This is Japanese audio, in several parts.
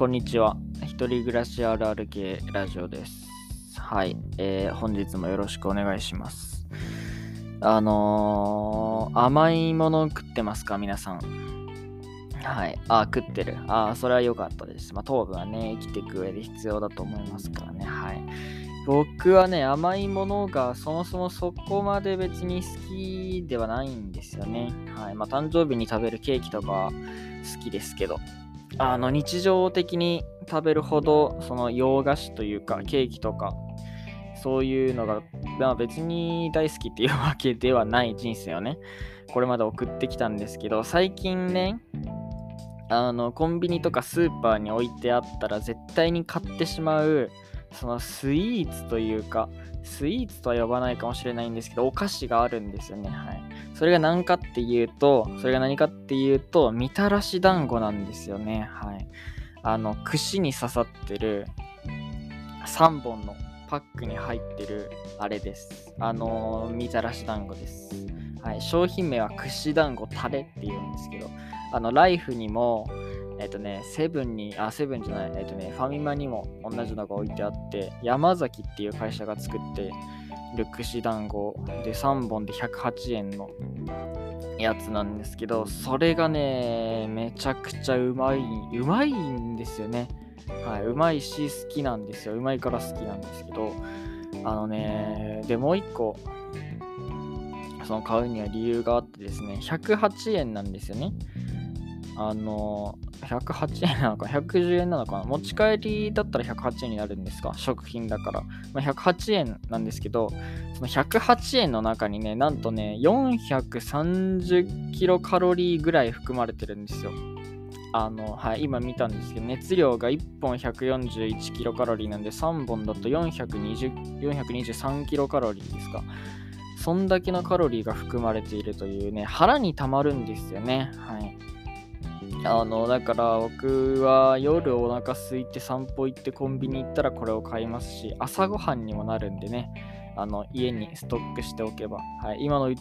こんにちは。一人暮らしあるある系ラジオです。はい、えー本日もよろしくお願いします。あのー甘いもの食ってますか？皆さん。はい。あ、食ってる。あ、それは良かったです。まあ、糖分はね、生きていく上で必要だと思いますからね。はい。僕はね、甘いものがそもそもそこまで別に好きではないんですよね。はい。まあ、誕生日に食べるケーキとか好きですけど、あの、日常的に食べるほど、その洋菓子というか、ケーキとか、そういうのが、まあ、別に大好きっていうわけではない人生をね、これまで送ってきたんですけど、最近ね、あの、コンビニとかスーパーに置いてあったら絶対に買ってしまう、そのスイーツというか、スイーツとは呼ばないかもしれないんですけど、お菓子があるんですよね。はい。それが何かっていうと、それが何かっていうと、みたらし団子なんですよね。はい。あの、串に刺さってる3本のパックに入ってるあれです。あのみたらし団子です。はい。商品名は串団子タレっていうんですけど、あの、ライフにも、えっ、とね、セブンに、あ、セブンじゃない、えっ、とね、ファミマにも同じのが置いてあって、山崎っていう会社が作ってる串団子で3本で108円のやつなんですけど、それがね、めちゃくちゃうまい、うまいんですよね。はい、うまいし好きなんですよ。うまいから好きなんですけど、あのね、で、もう一個、その買うには理由があってですね、108円なんですよね。あの、108円なのか、110円なのかな、持ち帰りだったら108円になるんですか、食品だから。まあ、108円なんですけど、その108円の中にね、なんとね、430キロカロリーぐらい含まれてるんですよ。あの、はい、今見たんですけど、熱量が1本141キロカロリーなんで、3本だと420 423キロカロリーですか。そんだけのカロリーが含まれているというね、腹にたまるんですよね。はい。あの、だから僕は夜お腹空いて散歩行ってコンビニ行ったらこれを買いますし、朝ごはんにもなるんでね、あの、家にストックしておけば、はい、今の、はい、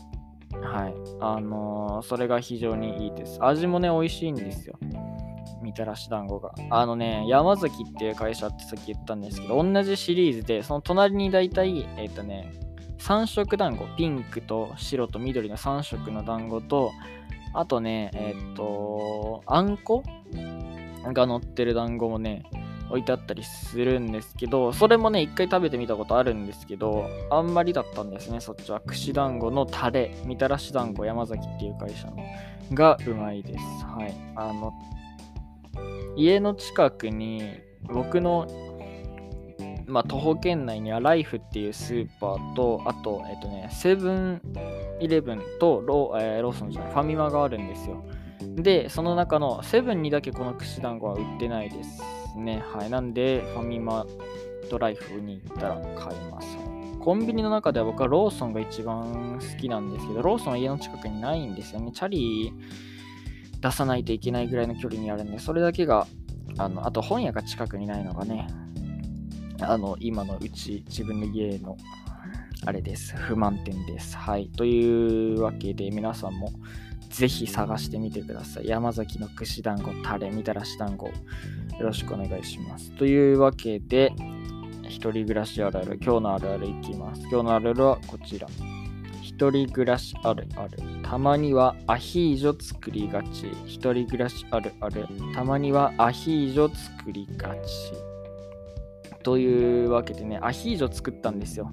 あのーそれが非常にいいです。味もね、美味しいんですよ。みたらし団子が。あのね、山崎っていう会社ってさっき言ったんですけど、同じシリーズで、その隣に大体、えっ、とね、3色団子、ピンクと白と緑の3色の団子と、あとね、えっ、と、あんこ？が乗ってる団子もね、置いてあったりするんですけど、それもね、一回食べてみたことあるんですけど、あんまりだったんですね、そっちは。串団子のタレ、みたらし団子山崎っていう会社のがうまいです。はい。あの、家の近くに僕のまあ、徒歩圏内にはライフっていうスーパーと、あと、えっとね、セブンイレブンとロー,、えーローソンじゃない、ファミマがあるんですよ。で、その中のセブンにだけこの串団子は売ってないですね。はい。なんで、ファミマとライフに行ったら買います。コンビニの中では僕はローソンが一番好きなんですけど、ローソンは家の近くにないんですよね。チャリ出さないといけないぐらいの距離にあるんで、それだけが、あの、あと本屋が近くにないのがね、あの、今のうち、自分の家の、あれです。不満点です。はい。というわけで、皆さんも、ぜひ探してみてください。山崎の串団子、タレ、みたらし団子、よろしくお願いします。というわけで、一人暮らしあるある、今日のあるあるいきます。今日のあるあるはこちら。一人暮らしあるある。たまにはアヒージョ作りがち。一人暮らしあるある。たまにはアヒージョ作りがち。というわけでね、アヒージョ作ったんですよ。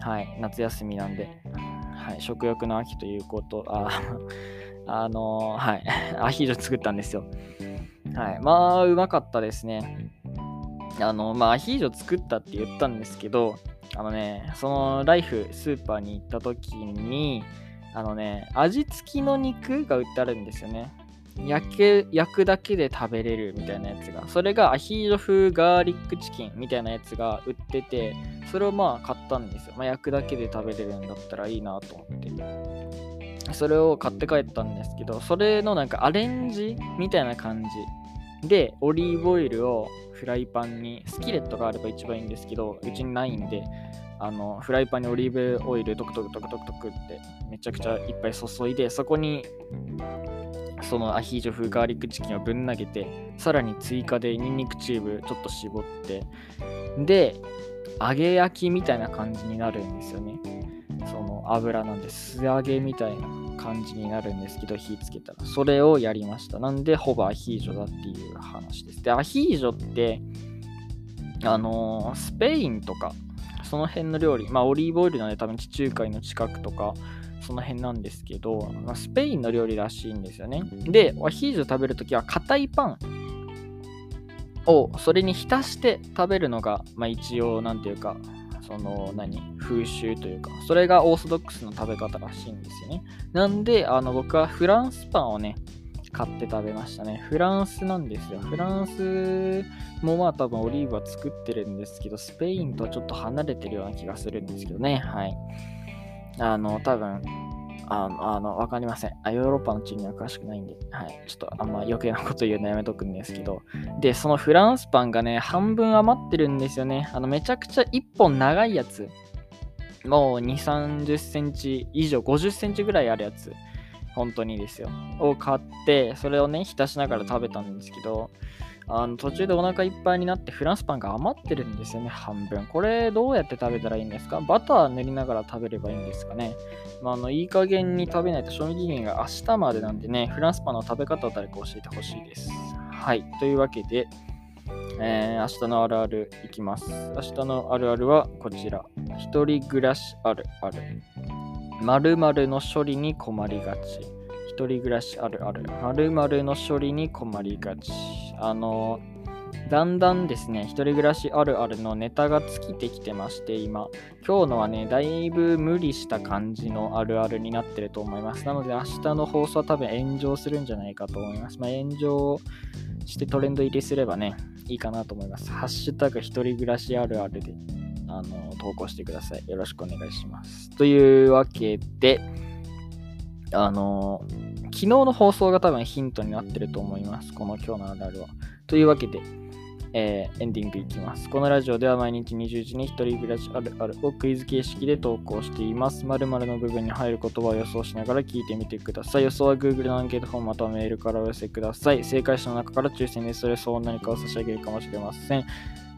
はい、夏休みなんで。はい、食欲の秋ということ、あ、あのーはい、アヒージョ作ったんですよ。はい、まあ、うまかったですね。あの、まあ、アヒージョ作ったって言ったんですけど、あのね、そのライフスーパーに行った時に、あのね、味付きの肉が売ってあるんですよね。焼け焼くだけで食べれるみたいなやつが。それがアヒージョ風ガーリックチキンみたいなやつが売っててそれをまあ買ったんですよ、まあ、焼くだけで食べれるんだったらいいなと思って。それを買って帰ったんですけどそれのなんかアレンジみたいな感じでオリーブオイルをフライパンにスキレットがあれば一番いいんですけどうちにないんであのフライパンにオリーブオイルトクトクトクトクトクってめちゃくちゃいっぱい注いでそこにそのアヒージョ風ガーリックチキンをぶん投げて、さらに追加でニンニクチューブちょっと絞って、で、揚げ焼きみたいな感じになるんですよね。その油なんで素揚げみたいな感じになるんですけど、火つけたら。それをやりました。なんで、ほぼアヒージョだっていう話です。で、アヒージョって、あのー、スペインとか、その辺の料理、まあ、オリーブオイルなんで多分地中海の近くとか、その辺なんですけど、まあ、スペインの料理らしいんですよね。で、アヒージョ食べるときは硬いパンをそれに浸して食べるのが、まあ、一応、なんていうか、その何風習というか、それがオーソドックスの食べ方らしいんですよね。なんで、あの僕はフランスパンをね、買って食べましたね。フランスなんですよ。フランスもまあ多分オリーブは作ってるんですけど、スペインとはちょっと離れてるような気がするんですけどね。はい。あの、多分、あの、あのわかりませんあ。ヨーロッパの地には詳しくないんで、はい。ちょっとあんま余計なこと言うのやめとくんですけど。で、そのフランスパンがね、半分余ってるんですよね。あの、めちゃくちゃ1本長いやつ。もう2、30センチ以上、50センチぐらいあるやつ。本当にですよ。を買って、それをね、浸しながら食べたんですけど、あの途中でお腹いっぱいになってフランスパンが余ってるんですよね、半分。これどうやって食べたらいいんですか？バター塗りながら食べればいいんですかね？まあ、あのいい加減に食べないと賞味期限が明日までなんでね、フランスパンの食べ方を誰か教えてほしいです。はい。というわけで、えー、明日のあるあるいきます。明日のあるあるはこちら。一人暮らしあるある。〇〇の処理に困りがち。一人暮らしあるある。〇〇の処理に困りがち。あの、だんだんですね、一人暮らしあるあるのネタが尽きてきてまして、今。今日のはね、だいぶ無理した感じのあるあるになってると思います。なので、明日の放送は多分炎上するんじゃないかと思います。まあ、炎上してトレンド入りすればね、いいかなと思います。ハッシュタグ一人暮らしあるあるで、あの、投稿してください。よろしくお願いします。というわけで、あの、昨日の放送が多分ヒントになってると思います。この今日のあるあるは。というわけで、えー、エンディングいきます。このラジオでは毎日20時に一人暮らしあるあるをクイズ形式で投稿しています。〇〇の部分に入る言葉を予想しながら聞いてみてください。予想は Google のアンケートフォームまたはメールからお寄せください。正解者の中から抽選でそれ相応何かを差し上げるかもしれません。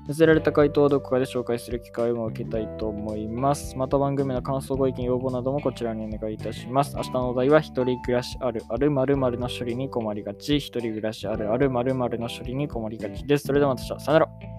寄せられた回答をどこかで紹介する機会を設けたいと思います。また番組の感想、ご意見、要望などもこちらにお願いいたします。明日のお題は、一人暮らしあるある〇〇の処理に困りがち。一人暮らしあるある〇〇の処理に困りがちです。それではまた明日。さよなら。